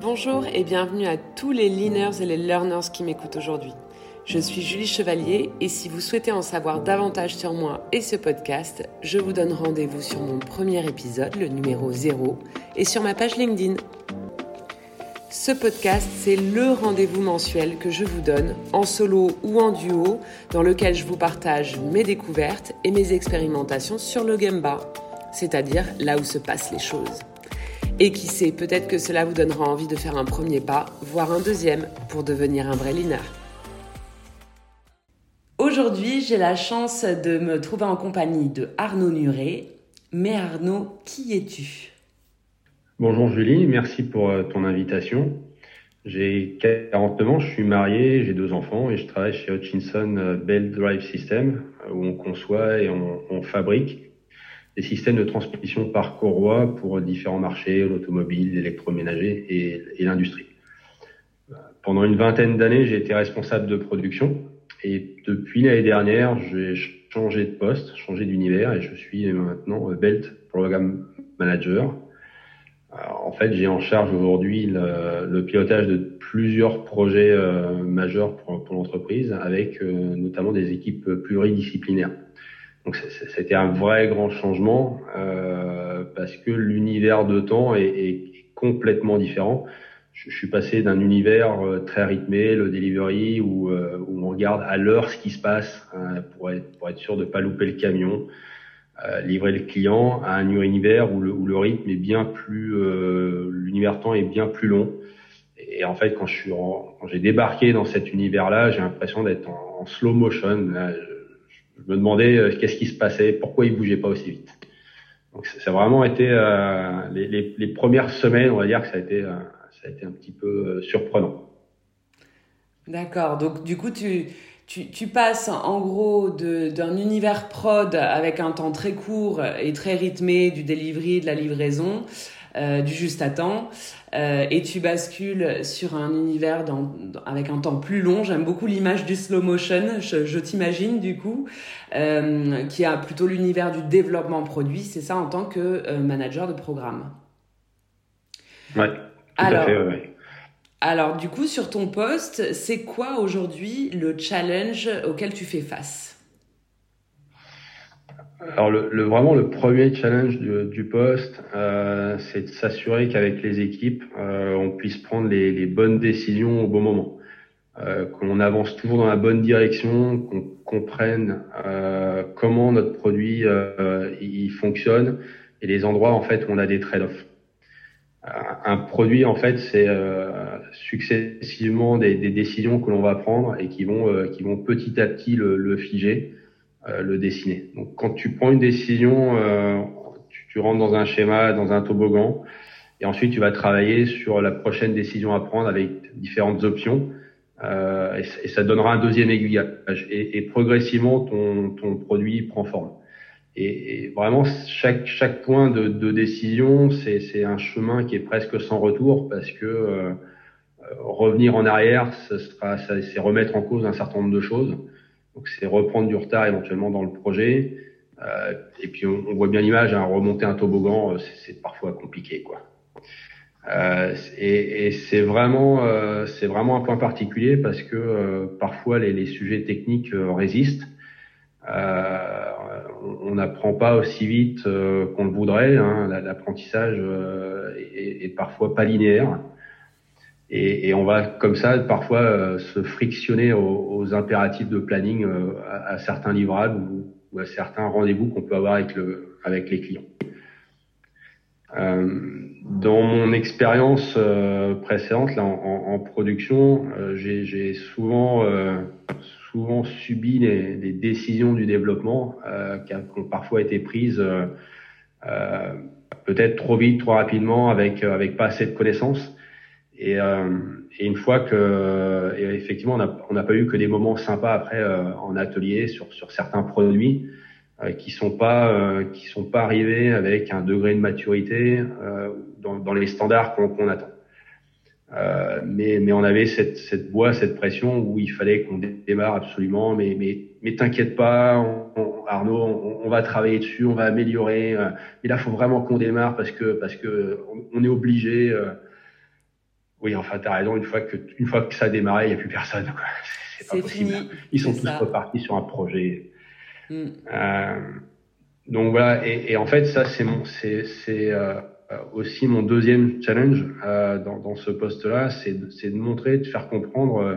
Bonjour et bienvenue à tous les leaners et les learners qui m'écoutent aujourd'hui. Je suis Julie Chevalier et si vous souhaitez en savoir davantage sur moi et ce podcast, je vous donne rendez-vous sur mon premier épisode, le numéro 0, et sur ma page LinkedIn. Ce podcast, c'est le rendez-vous mensuel que je vous donne, en solo ou en duo, dans lequel je vous partage mes découvertes et mes expérimentations sur le Gemba, c'est-à-dire là où se passent les choses. Et qui sait, peut-être que cela vous donnera envie de faire un premier pas, voire un deuxième, pour devenir un vrai leaner. Aujourd'hui, j'ai la chance de me trouver en compagnie de Arnaud Nuret. Mais Arnaud, qui es-tu? Bonjour Julie, merci pour euh, ton invitation. J'ai 49 ans, je suis marié, j'ai deux enfants et je travaille chez Hutchinson euh, Bell Drive System euh, où on conçoit et on fabrique des systèmes de transmission par courroie pour différents marchés, l'automobile, l'électroménager et, l'industrie. Pendant une vingtaine d'années, j'ai été responsable de production et depuis l'année dernière, j'ai changé de poste, changé d'univers et je suis maintenant Belt Program Manager. en fait, j'ai en charge aujourd'hui le, pilotage de plusieurs projets euh, majeurs pour, pour l'entreprise avec euh, notamment des équipes pluridisciplinaires. Donc c'était un vrai grand changement euh, parce que l'univers de temps est, est, complètement différent. Je, suis passé d'un univers euh, très rythmé, le delivery, où, euh, où on regarde à l'heure ce qui se passe hein, pour, être, pour être sûr de pas louper le camion, euh, livrer le client, à un univers où le, où le rythme est bien plus, euh, l'univers temps est bien plus long. Et en fait, quand je suis, quand j'ai débarqué dans cet univers-là, j'ai l'impression d'être en, en, slow motion. Là, je me demandais euh, qu'est-ce qui se passait, pourquoi il bougeait pas aussi vite. Donc ça a vraiment été euh, les, premières semaines, on va dire que ça a été, euh, ça a été un petit peu surprenant. D'accord. Donc du coup, tu, tu, tu passes en gros d'un univers prod avec un temps très court et très rythmé du delivery, de la livraison, euh, du juste à temps, euh, et tu bascules sur un univers dans, avec un temps plus long. J'aime beaucoup l'image du slow motion, je, je t'imagine du coup, euh, qui a plutôt l'univers du développement produit, c'est ça en tant que euh, manager de programme. Ouais, tout alors, à fait, ouais. Alors du coup, sur ton poste, c'est quoi aujourd'hui le challenge auquel tu fais face? Alors le, le, vraiment le premier challenge du, du poste, euh, c'est de s'assurer qu'avec les équipes, euh, on puisse prendre les, les, bonnes décisions au bon moment, euh, qu'on avance toujours dans la bonne direction, qu'on comprenne euh, comment notre produit euh, il fonctionne et les endroits en fait où on a des trade-offs. Un produit en fait c'est euh, successivement des, des, décisions que l'on va prendre et qui vont qui vont petit à petit le, le figer euh, le dessiner. Donc quand tu prends une décision, euh, tu, tu, rentres dans un schéma, dans un toboggan, et ensuite tu vas travailler sur la prochaine décision à prendre avec différentes options, euh, et, et, ça donnera un deuxième aiguillage. Et, et progressivement, ton, ton, produit prend forme. Et, et, vraiment, chaque, chaque point de, de décision, c'est un chemin qui est presque sans retour parce que euh, revenir en arrière, c'est remettre en cause un certain nombre de choses. Donc c'est reprendre du retard éventuellement dans le projet. Euh, et puis on, voit bien l'image, hein, remonter un toboggan, euh, c'est parfois compliqué, quoi. Euh, et, et c'est vraiment, euh, c'est vraiment un point particulier parce que euh, parfois les, les, sujets techniques euh, résistent. on n'apprend pas aussi vite qu'on le voudrait. Hein, L'apprentissage est, est, parfois pas linéaire. Et, et, on va comme ça parfois euh, se frictionner aux, aux, impératifs de planning euh, à, à, certains livrables ou, ou à certains rendez-vous qu'on peut avoir avec, le, avec les clients. Euh, dans mon expérience euh, précédente là, en, en production, euh, j'ai souvent, souvent subi les, les, décisions du développement qui, ont parfois été prises peut-être trop vite, trop rapidement, avec, avec pas assez de connaissances. Et, euh, et, une fois que, et effectivement, on n'a pas eu que des moments sympas après euh, en atelier sur, sur certains produits euh, qui sont pas euh, qui sont pas arrivés avec un degré de maturité euh, dans, dans, les standards qu'on qu attend. mais, mais on avait cette, cette voie, cette pression où il fallait qu'on démarre absolument. Mais, mais, mais t'inquiète pas, on, on, Arnaud, on, on, va travailler dessus, on va améliorer. mais là, faut vraiment qu'on démarre parce que parce que on, est obligé. Oui, enfin, tu as raison. Une fois que, une fois que ça a démarré, il n'y a plus personne. C'est pas possible. Ils sont tous repartis sur un projet. Mm. Euh, donc voilà. Et, et, en fait, ça, c'est mon, c'est, c'est euh, aussi mon deuxième challenge euh, dans, dans ce poste-là, c'est de, c'est de montrer, de faire comprendre euh,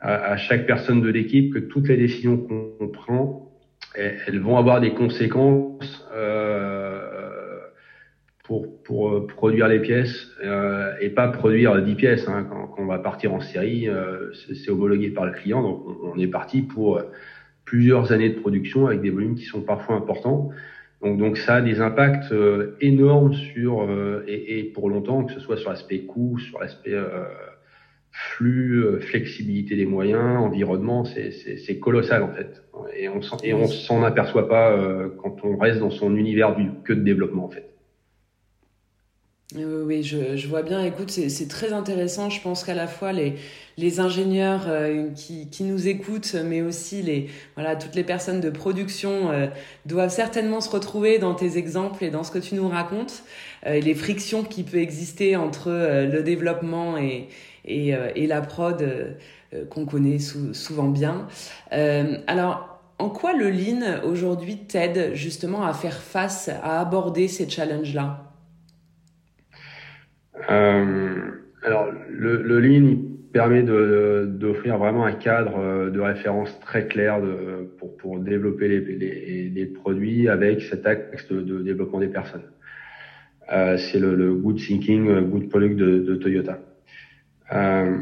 à, à, chaque personne de l'équipe que toutes les décisions qu'on prend, elles, vont avoir des conséquences. Euh, pour, pour euh, produire les pièces euh, et pas produire 10 pièces. Hein. Quand, quand, on va partir en série, euh, c'est homologué par le client, donc on, est parti pour plusieurs années de production avec des volumes qui sont parfois importants. Donc, donc ça a des impacts euh, énormes sur et, et, pour longtemps, que ce soit sur l'aspect coût, sur l'aspect flux, flexibilité des moyens, environnement, c'est colossal en fait. Et on et on s'en aperçoit pas quand on reste dans son univers du que de développement en fait. Oui, oui je, je, vois bien. Écoute, c'est très intéressant. Je pense qu'à la fois les, les ingénieurs euh, qui, qui, nous écoutent, mais aussi les, voilà, toutes les personnes de production euh, doivent certainement se retrouver dans tes exemples et dans ce que tu nous racontes, euh, les frictions qui peuvent exister entre le développement et, et, et la prod qu'on connaît souvent bien. alors, en quoi le Lean aujourd'hui t'aide justement à faire face, à aborder ces challenges-là? euh, alors, le, le Lean permet d'offrir vraiment un cadre euh, de référence très clair pour, pour développer les, les, produits avec cet axe de, développement des personnes. Euh, c'est le, good thinking, euh, good product de, Toyota. Euh,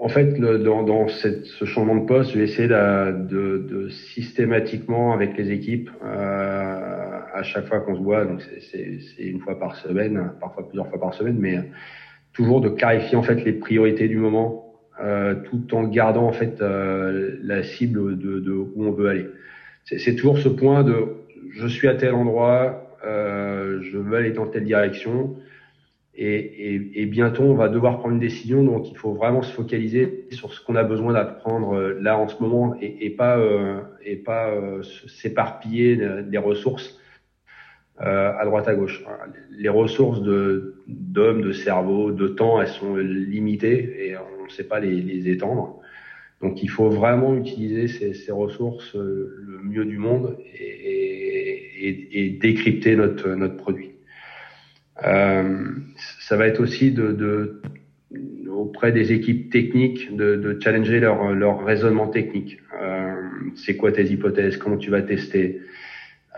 en fait, dans, dans ce changement de poste, j'ai essayé de, de, systématiquement avec les équipes euh, à chaque fois qu'on se voit, donc c'est une fois par semaine, parfois plusieurs fois par semaine, mais toujours de clarifier en fait les priorités du moment, euh, tout en gardant en fait euh, la cible de, de, où on veut aller. C'est toujours ce point de je suis à tel endroit, euh, je veux aller dans telle direction, et, et, et, bientôt on va devoir prendre une décision, donc il faut vraiment se focaliser sur ce qu'on a besoin d'apprendre euh, là en ce moment et, pas euh, et pas euh, s'éparpiller des ressources euh, à droite à gauche. Les ressources d'hommes, de cerveau, de temps, elles sont limitées et on ne sait pas les, les, étendre. Donc il faut vraiment utiliser ces, ces ressources euh, le mieux du monde et, et, et décrypter notre notre produit. Euh, ça va être aussi de, de auprès des équipes techniques de, de challenger leur, leur raisonnement technique. Euh, c'est quoi tes hypothèses? Comment tu vas tester?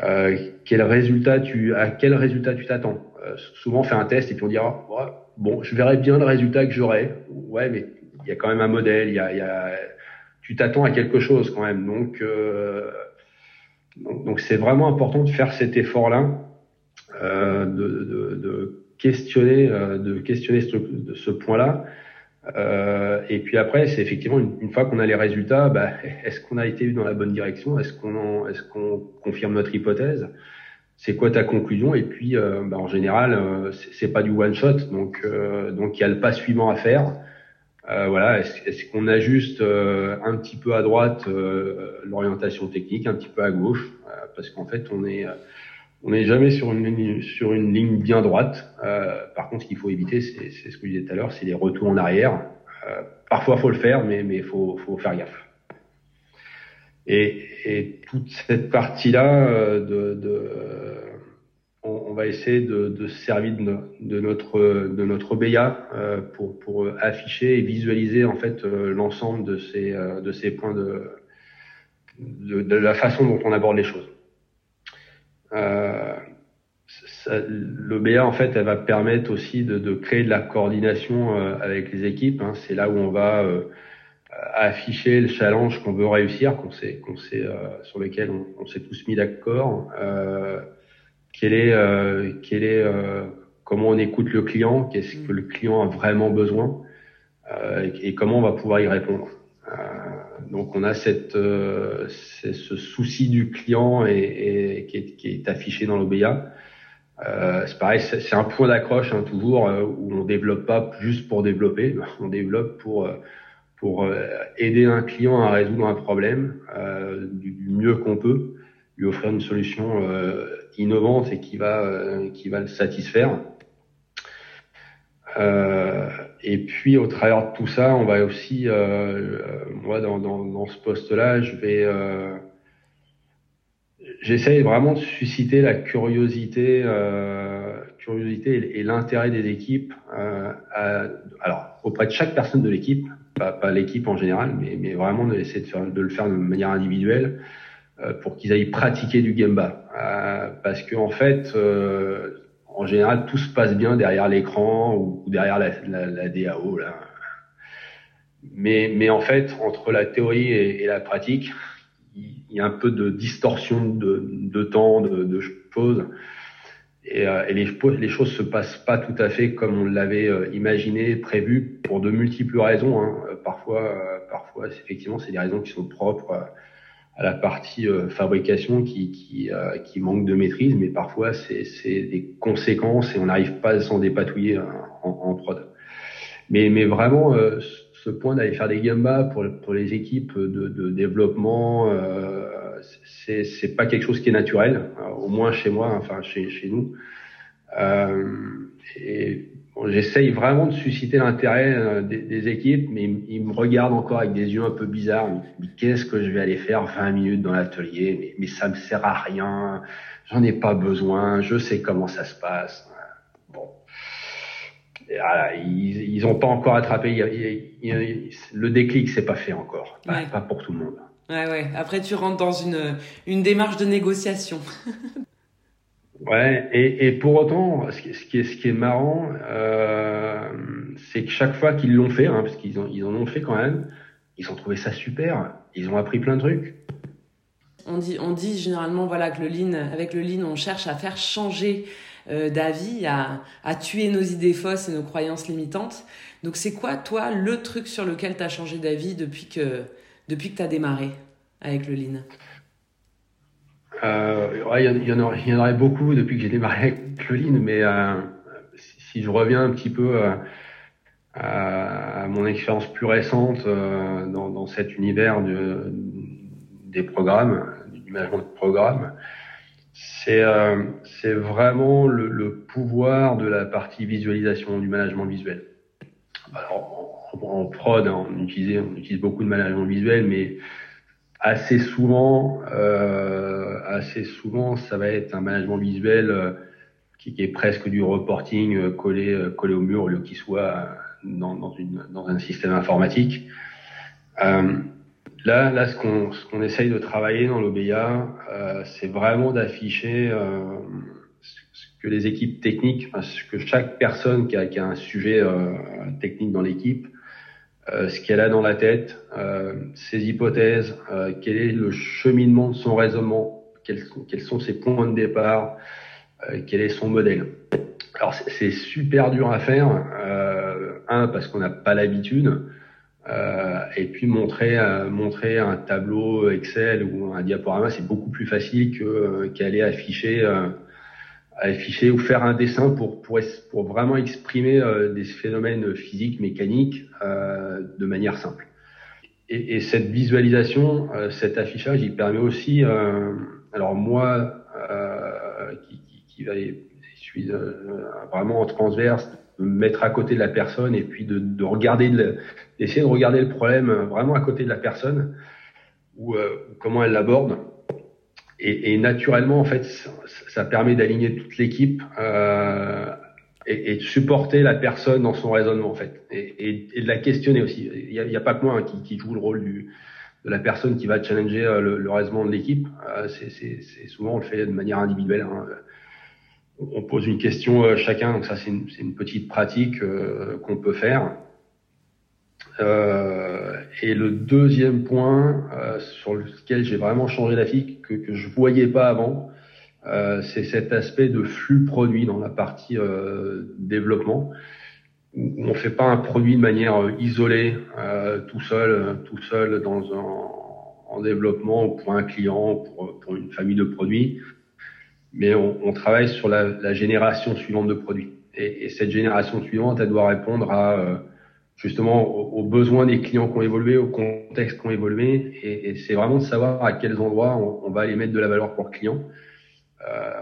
Euh, quel résultat tu, à quel résultat tu t'attends? Euh, souvent, on fait un test et puis on dira, bon, je verrai bien le résultat que j'aurai. Ouais, mais il y a quand même un modèle, il y a, y a tu t'attends à quelque chose quand même. Donc, euh, donc, c'est vraiment important de faire cet effort-là, euh, de, de, de, questionner, euh, de questionner ce, ce point-là. Euh, et puis après, c'est effectivement une, fois qu'on a les résultats, bah, est-ce qu'on a été dans la bonne direction? Est-ce qu'on est-ce confirme notre hypothèse? C'est quoi ta conclusion? Et puis, euh, bah, en général, euh, c'est pas du one shot, donc euh, donc il y a le pas suivant à faire. Euh, voilà, est-ce qu'on ajuste un petit peu à droite l'orientation technique, un petit peu à gauche, parce qu'en fait, on est on n'est jamais sur une ligne, sur une ligne bien droite. Euh, par contre, ce qu'il faut éviter, c'est ce que je disais tout à l'heure, c'est les retours en arrière. Euh, parfois, faut le faire, mais mais faut faut faire gaffe. Et, et toute cette partie-là, euh, de, de on, on, va essayer de, de se servir de, notre de notre BIA euh, pour pour afficher et visualiser en fait euh, l'ensemble de ces de ces points de, de de la façon dont on aborde les choses. Euh, L'OBA, en fait, elle va permettre aussi de, de créer de la coordination euh, avec les équipes. Hein. C'est là où on va euh, afficher le challenge qu'on veut réussir, qu'on sait, qu'on sait euh, sur lequel on, s'est tous mis d'accord. Euh, quel est, euh, quel est, comment on écoute le client, qu'est-ce que le client a vraiment besoin, et, comment on va pouvoir y répondre. Donc, on a cette, ce souci du client et, et qui, est, qui, est, affiché dans l'OBA. Euh, c'est pareil, c'est un point d'accroche hein, toujours euh, où on développe pas juste pour développer, on développe pour euh, pour euh, aider un client à résoudre un problème du, du, mieux qu'on peut, lui offrir une solution innovante et qui va qui va le satisfaire. Et puis au travers de tout ça, on va aussi, moi dans, dans, dans, ce poste-là, je vais j'essaye vraiment de susciter la curiosité, euh, curiosité et, l'intérêt des équipes, euh, alors auprès de chaque personne de l'équipe, pas, pas l'équipe en général, mais, mais vraiment d'essayer de, faire, de le faire de manière individuelle euh, pour qu'ils aillent pratiquer du gemba, euh, parce que en fait, euh, en général, tout se passe bien derrière l'écran ou, derrière la, DAO là. Mais, mais en fait, entre la théorie et, la pratique, il y a un peu de distorsion de, temps, de, choses. Et, euh, les, les, choses se passent pas tout à fait comme on l'avait euh, imaginé, prévu, pour de multiples raisons. Hein. Euh, parfois, parfois, effectivement, c'est des raisons qui sont propres à la partie fabrication qui, qui, qui, manque de maîtrise, mais parfois c'est des conséquences et on n'arrive pas à s'en dépatouiller en, en, prod. Mais, mais vraiment, ce point d'aller faire des gambas pour, pour les équipes de, de développement, euh, c'est, c'est pas quelque chose qui est naturel, euh, au moins chez moi, enfin chez, chez nous. Euh, et j'essaye vraiment de susciter l'intérêt euh, des, des, équipes, mais ils, me regardent encore avec des yeux un peu bizarres. Mais qu'est-ce que je vais aller faire 20 minutes dans l'atelier? Mais, mais ça me sert à rien. J'en ai pas besoin. Je sais comment ça se passe. Bon voilà, ils, ils ont pas encore attrapé. le déclic, c'est pas fait encore, pas, pas, pour tout le monde. Ouais, ouais. Après, tu rentres dans une une démarche de négociation. ouais, et, et pour autant, ce qui, ce qui est marrant, euh, c'est que chaque fois qu'ils l'ont fait, hein, parce qu'ils ils en ont fait quand même, ils ont trouvé ça super. Ils ont appris plein de trucs. On dit, on dit généralement voilà que le lean, avec le lean, on cherche à faire changer euh, d'avis, à, à, tuer nos idées fausses et nos croyances limitantes. Donc c'est quoi, toi, le truc sur lequel tu as changé d'avis depuis que, depuis que tu as démarré avec le Lean? Euh, Il y, en aurait, y, en aurait beaucoup depuis que j'ai démarré avec le Lean, mais euh, si, je reviens un petit peu euh, à, mon expérience plus récente euh, dans, dans, cet univers de, des programmes, du management de programme, c'est euh, c'est vraiment le, le, pouvoir de la partie visualisation du management visuel. Alors en, prod, on utilise on utilise beaucoup de management visuel, mais assez souvent, euh, assez souvent, ça va être un management visuel euh, qui, est presque du reporting euh, collé euh, collé au mur au lieu qu'il soit dans, dans, une, dans un système informatique. Là, là, ce qu'on ce qu'on essaye de travailler dans l'OBIA, euh, c'est vraiment d'afficher ce que les équipes techniques, ce que chaque personne qui a, qui a un sujet technique dans l'équipe, ce qu'elle a dans la tête, euh, ses hypothèses, euh, quel est le cheminement de son raisonnement, quels sont, quels sont ses points de départ, quel est son modèle. Alors c'est super dur à faire, un parce qu'on n'a pas l'habitude. Euh, et puis montrer euh, montrer un tableau Excel ou un diaporama, c'est beaucoup plus facile que euh, qu'aller afficher afficher ou faire un dessin pour pour pour vraiment exprimer des phénomènes physiques, mécaniques de manière simple. Et, et cette visualisation, cet affichage, il permet aussi, alors moi qui, qui, qui va, je suis vraiment en transverse mettre à côté de la personne et puis de, de regarder, d'essayer de regarder le problème vraiment à côté de la personne ou euh, comment elle l'aborde. Et, et, naturellement, en fait, ça, ça permet d'aligner toute l'équipe euh, et, de supporter la personne dans son raisonnement, en fait, et, et de la questionner aussi. Il n'y a, a, pas que moi hein, qui, qui, joue le rôle du, de la personne qui va challenger euh, le, le raisonnement de l'équipe. Euh, c'est souvent on le fait de manière individuelle. Hein on pose une question euh, chacun, donc ça c'est une, une, petite pratique euh, qu'on peut faire. Euh, et le deuxième point euh, sur lequel j'ai vraiment changé d'avis, que, que je voyais pas avant, euh, c'est cet aspect de flux produit dans la partie développement, on fait pas un produit de manière isolée, tout seul, tout seul dans un, en développement pour un client, pour, pour une famille de produits mais on, on travaille sur la, la, génération suivante de produits. Et, et, cette génération suivante, elle doit répondre à euh, justement aux, besoins des clients qui ont évolué, au contexte qui ont évolué. Et, et c'est vraiment de savoir à quels endroits on, on, va aller mettre de la valeur pour le client. Euh,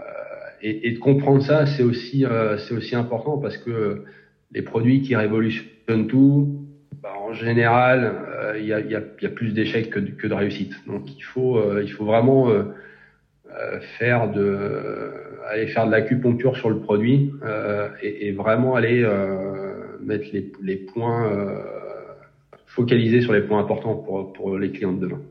et, de comprendre ça, c'est aussi euh, c'est aussi important parce que les produits qui révolutionnent tout, bah, en général, il y, a, y, a, y, a, plus d'échecs que, que, de réussites. Donc il faut, il faut vraiment faire de, aller faire de l'acupuncture sur le produit et, et, vraiment aller mettre les, les points focaliser sur les points importants pour, pour les clients de demain.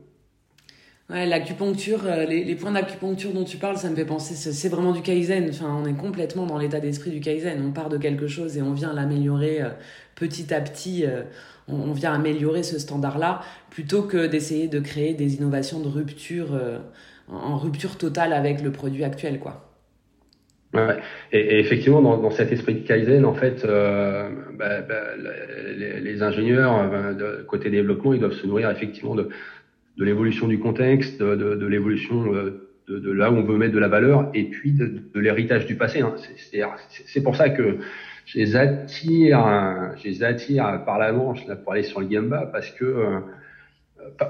Ouais, l'acupuncture, euh, les, les, points d'acupuncture dont tu parles, ça me fait penser, c'est vraiment du kaizen. Enfin, on est complètement dans l'état d'esprit du kaizen. On part de quelque chose et on vient l'améliorer euh, petit à petit. Euh, on, vient améliorer ce standard-là plutôt que d'essayer de créer des innovations de rupture en rupture totale avec le produit actuel, quoi. Ouais. Et, et, effectivement, dans, dans, cet esprit de Kaizen, en fait, euh, bah, bah, les, les, ingénieurs, bah, de, côté développement, ils doivent se nourrir effectivement de, de l'évolution du contexte, de, de, l'évolution euh, de, de, là où on veut mettre de la valeur, et puis de, de l'héritage du passé. Hein. C'est pour ça que je les attire, je les attire par la manche là, pour aller sur le Gamba, parce que euh,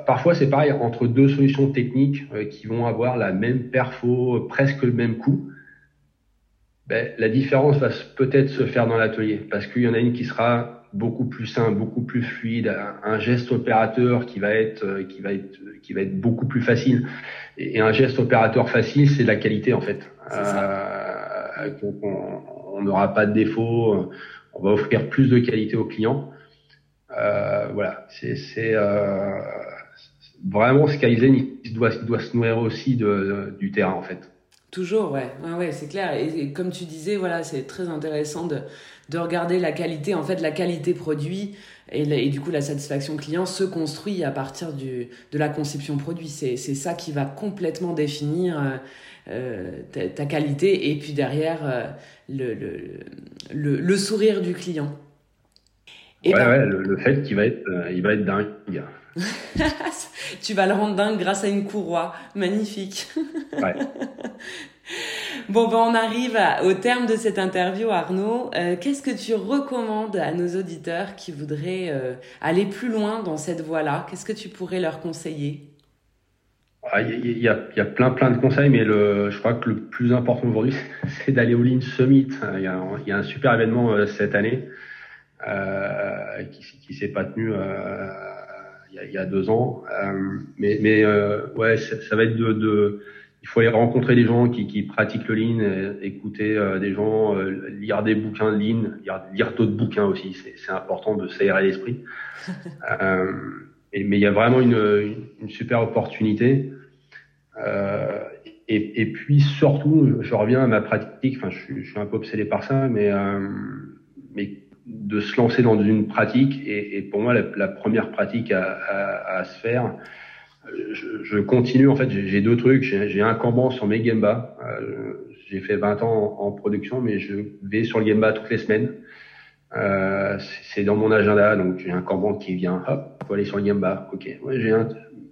parfois c'est pareil entre deux solutions techniques euh, qui vont avoir la même perfo, presque le même coût ben, la différence va peut-être se faire dans l'atelier parce qu'il y en a une qui sera beaucoup plus simple, beaucoup plus fluide, un, geste opérateur qui va être euh, qui va être qui va être beaucoup plus facile. Et, un geste opérateur facile, c'est la qualité en fait. Euh, on n'aura pas de défaut, on va offrir plus de qualité aux clients. Euh, voilà, c'est euh, vraiment ce Kaizen, il doit, doit se nourrir aussi de, du terrain en fait. Toujours, ouais, ouais, ouais c'est clair. Et, comme tu disais, voilà, c'est très intéressant de, de regarder la qualité. En fait, la qualité produit et, et, du coup la satisfaction client se construit à partir du, de la conception produit. C'est, ça qui va complètement définir euh, euh ta, ta, qualité et puis derrière euh, le, le, le, le, sourire du client. Et ouais, ben, ouais, le, fait qu'il va être, euh, il va être dingue. tu vas le rendre dingue grâce à une courroie. Magnifique. Ouais. Bon, ben on arrive au terme de cette interview, Arnaud. Euh, qu'est-ce que tu recommandes à nos auditeurs qui voudraient euh, aller plus loin dans cette voie-là? Qu'est-ce que tu pourrais leur conseiller? Ah, il y, a, y, a, plein plein de conseils, mais le, je crois que le plus important aujourd'hui, c'est d'aller au Lean Summit. Il y, a, il y a un super événement euh, cette année euh, qui, qui s'est pas tenu euh, il y a deux ans. Euh, mais mais euh, ouais, ça, ça, va être de, de, il faut aller rencontrer des gens qui, qui pratiquent le lean, euh, écouter des gens, lire des bouquins de lean, lire, lire d'autres bouquins aussi. C'est important de s'aérer l'esprit. mais il y a vraiment une, une, super opportunité. Et, et, puis surtout, je reviens à ma pratique. Enfin, je, je suis un peu obsédé par ça, mais mais de se lancer dans une pratique et, et pour moi la, la, première pratique à, à, à se faire je, je, continue en fait j'ai deux trucs. J'ai un Kanban sur mes Gemba. Euh, j'ai fait 20 ans en, production mais je vais sur le Gemba toutes les semaines. Euh, c'est dans mon agenda donc j'ai un Kanban qui vient hop faut aller sur le Gemba. Ok ouais, j'ai un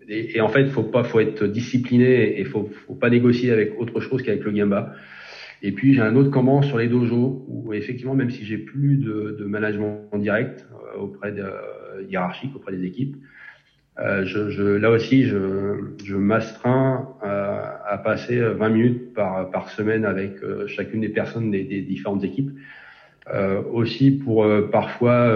et, et, en fait faut pas faut être discipliné et faut faut pas négocier avec autre chose qu'avec le Gemba et puis j'ai un autre comment sur les dojos où effectivement, même si j'ai plus de, de, management en direct euh, auprès de euh, hiérarchique auprès des équipes, euh, je, je, là aussi, je, je m'astreins à passer 20 minutes par, par semaine avec chacune des personnes des, des différentes équipes. Euh, aussi pour parfois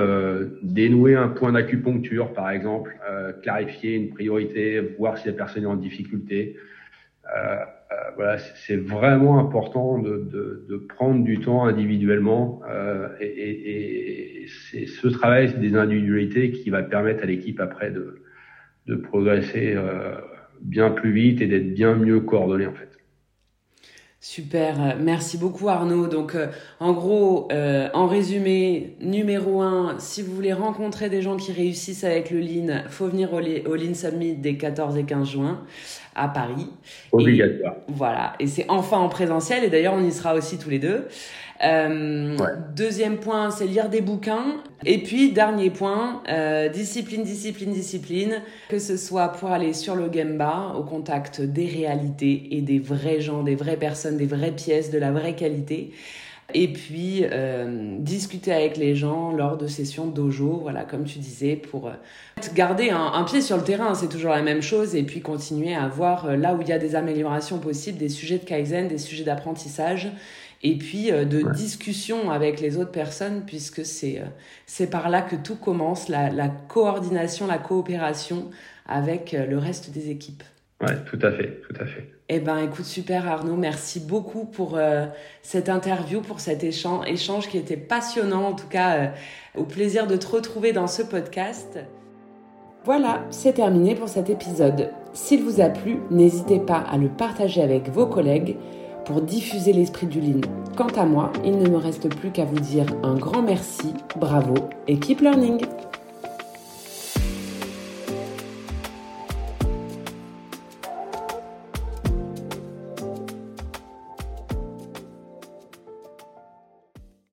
dénouer un point d'acupuncture, par exemple, clarifier une priorité, voir si la personne est en difficulté. Euh, voilà, c'est vraiment important de, de, de, prendre du temps individuellement euh, et, et, et c'est ce travail des individualités qui va permettre à l'équipe après de, de progresser euh, bien plus vite et d'être bien mieux coordonné en fait. Super, merci beaucoup Arnaud. Donc euh, en gros, euh, en résumé, numéro un, si vous voulez rencontrer des gens qui réussissent avec le Lean, faut venir au, au Lean Summit des 14 et 15 juin à Paris. Obligatoire. voilà, et c'est enfin en présentiel et d'ailleurs on y sera aussi tous les deux. Euh, Deuxième point, c'est lire des bouquins. Et puis, dernier point, euh, discipline, discipline, discipline. Que ce soit pour aller sur le Gemba, au contact des réalités et des vrais gens, des vraies personnes, des vraies pièces, de la vraie qualité. Et puis, euh, discuter avec les gens lors de sessions dojo, voilà, comme tu disais, pour euh, garder un, un, pied sur le terrain, c'est toujours la même chose, et puis continuer à voir euh, là où il y a des améliorations possibles, des sujets de Kaizen, des sujets d'apprentissage, et puis de discussion avec les autres personnes, puisque c'est c'est par là que tout commence, la, la coordination, la coopération avec le reste des équipes. Ouais, tout à fait, tout à fait. Eh ben, écoute, super Arnaud, merci beaucoup pour euh, cette interview, pour cet échange, échange qui était passionnant. En tout cas, euh, au plaisir de te retrouver dans ce podcast. Voilà, c'est terminé pour cet épisode. S'il vous a plu, n'hésitez pas à le partager avec vos collègues pour diffuser l'esprit du Lean. Quant à moi, il ne me reste plus qu'à vous dire un grand merci, bravo et keep learning